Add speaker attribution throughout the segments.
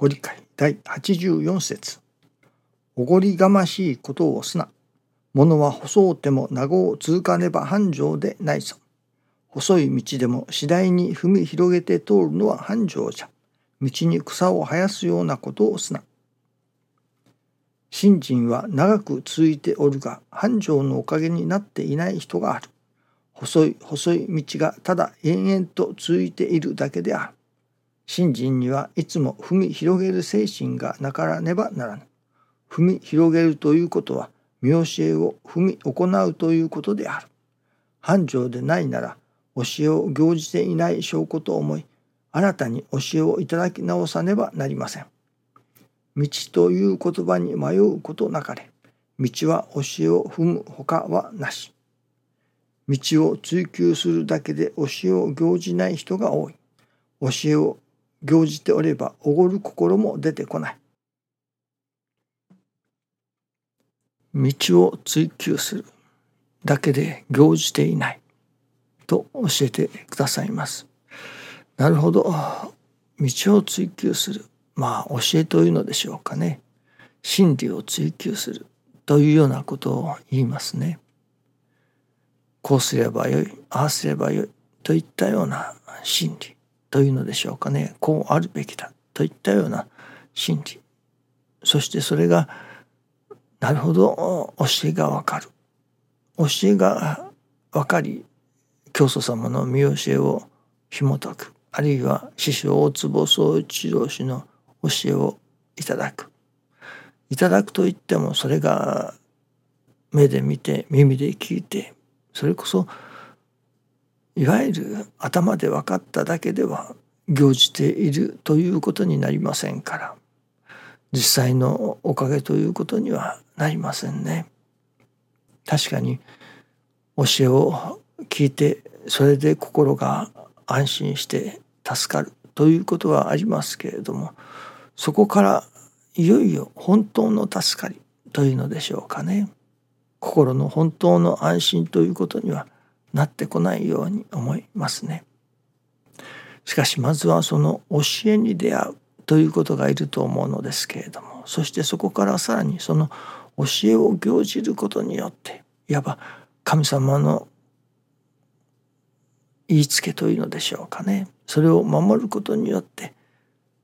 Speaker 1: ご理解第84節おごりがましいことをすな。物は細うても名護を通かねば繁盛でないぞ。細い道でも次第に踏み広げて通るのは繁盛じゃ。道に草を生やすようなことをすな。信心は長く続いておるが繁盛のおかげになっていない人がある。細い細い道がただ延々と続いているだけである。信心にはいつも踏み広げる精神がなからねばならぬ。踏み広げるということは見教えを踏み行うということである。繁盛でないなら教えを行じていない証拠と思い新たに教えをいただき直さねばなりません。道という言葉に迷うことなかれ道は教えを踏むほかはなし。道を追求するだけで教えを行じない人が多い。教えを行じておればおごる心も出てこない。道を追求するだけで行じていない。と教えてくださいます。なるほど。道を追求する。まあ教えというのでしょうかね。真理を追求する。というようなことを言いますね。こうすればよいああすればよい。といったような真理。というのでしょうかね。こうあるべきだといったような真理そしてそれがなるほど教えがわかる。教えが分かり教祖様の見教えを紐解く。あるいは師匠大坪宗一郎氏の教えをいただく。いただくといってもそれが目で見て耳で聞いてそれこそいわゆる頭で分かっただけでは行じているということになりませんから実際のおかげということにはなりませんね。確かに教えを聞いてそれで心が安心して助かるということはありますけれどもそこからいよいよ本当の助かりというのでしょうかね心の本当の安心ということにはなってこないように思いますね。しかしまずはその教えに出会うということがいると思うのですけれどもそしてそこからさらにその教えを行じることによっていわば神様の言いつけというのでしょうかねそれを守ることによって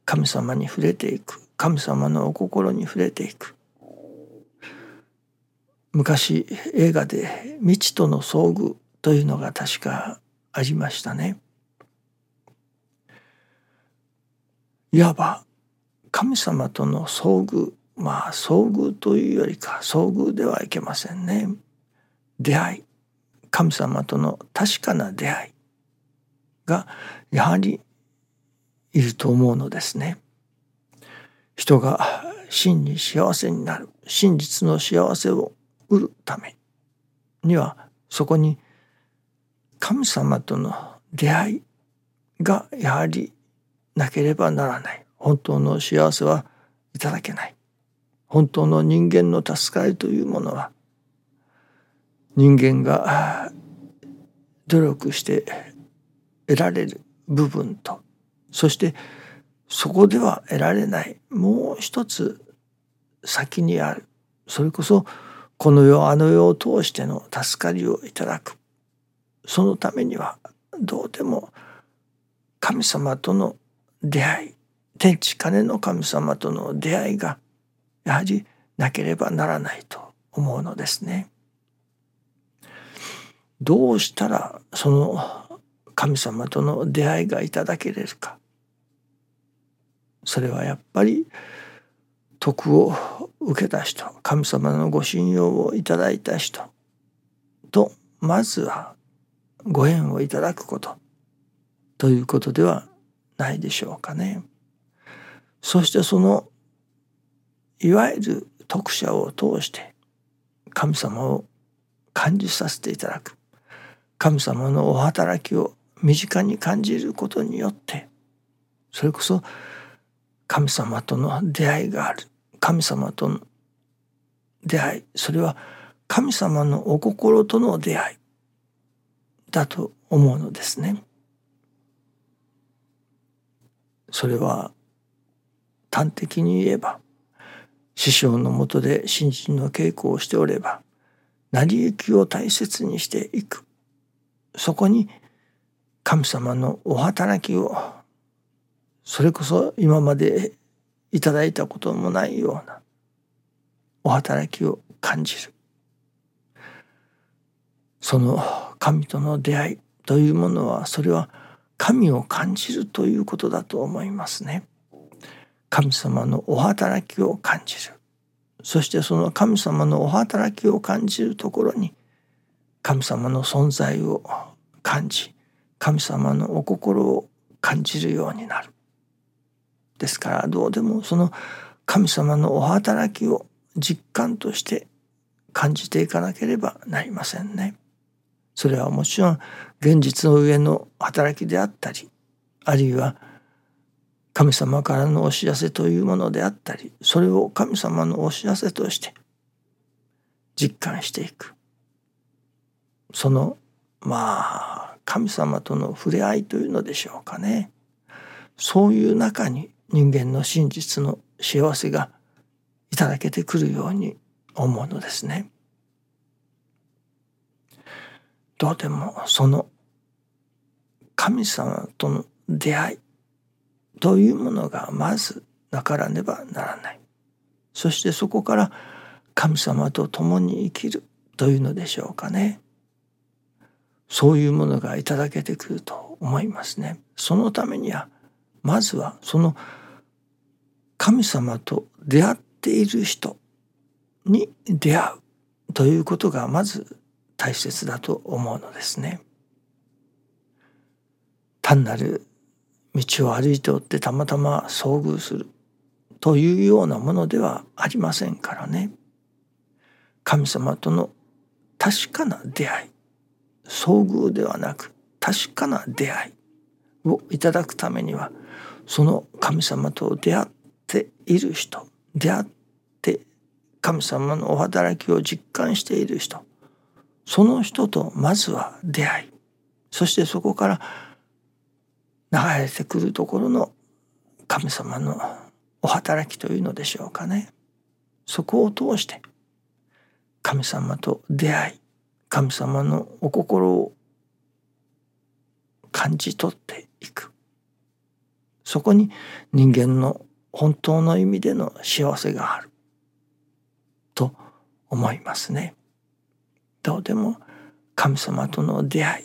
Speaker 1: 神様に触れていく神様のお心に触れていく昔映画で「未知との遭遇」というのが確かありましたね。いわば神様との遭遇まあ遭遇というよりか遭遇ではいけませんね。出会い神様との確かな出会いがやはりいると思うのですね。人が真に幸せになる真実の幸せを得るためにはそこに神様との出会いがやはりなければならない。本当の幸せはいただけない。本当の人間の助かりというものは人間が努力して得られる部分とそしてそこでは得られないもう一つ先にある。それこそこの世あの世を通しての助かりをいただく。そのためにはどうでも神様との出会い天地金の神様との出会いがやはりなければならないと思うのですね。どうしたらその神様との出会いがいただけれるかそれはやっぱり徳を受けた人神様のご信用をいただいた人とまずはご縁をいただくこと。ということではないでしょうかね。そしてそのいわゆる徳者を通して神様を感じさせていただく。神様のお働きを身近に感じることによってそれこそ神様との出会いがある。神様との出会い。それは神様のお心との出会い。だと思うのですね。それは端的に言えば師匠のもとで新人の稽古をしておれば成り行きを大切にしていくそこに神様のお働きをそれこそ今までいただいたこともないようなお働きを感じるその神との出会いというものはそれは神を感じるということだと思いますね。神様のお働きを感じるそしてその神様のお働きを感じるところに神様の存在を感じ神様のお心を感じるようになる。ですからどうでもその神様のお働きを実感として感じていかなければなりませんね。それはもちろん現実の上の働きであったりあるいは神様からのお知らせというものであったりそれを神様のお知らせとして実感していくそのまあ神様との触れ合いというのでしょうかねそういう中に人間の真実の幸せがいただけてくるように思うのですね。どうでもその神様との出会いというものがまずなからねばならない。そしてそこから神様と共に生きるというのでしょうかね。そういうものがいただけてくると思いますね。そのためにはまずはその神様と出会っている人に出会うということがまず大切だと思うのですね。単なる道を歩いておってたまたま遭遇する。というようなものではありませんからね。神様との確かな出会い。遭遇ではなく確かな出会いをいただくためにはその神様と出会っている人出会って神様のお働きを実感している人その人とまずは出会いそしてそこから流れてくるところの神様のお働きというのでしょうかねそこを通して神様と出会い神様のお心を感じ取っていくそこに人間の本当の意味での幸せがあると思いますね。どうでも神様との出会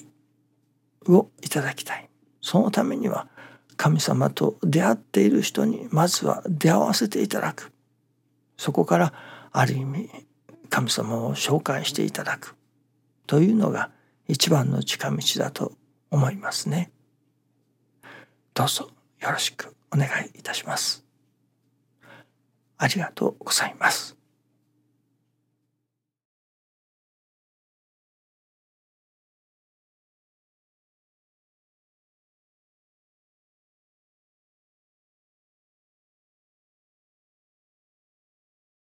Speaker 1: いをいただきたい。そのためには神様と出会っている人にまずは出会わせていただくそこからある意味神様を紹介していただくというのが一番の近道だと思いますね。どうぞよろしくお願いいたします。ありがとうございます。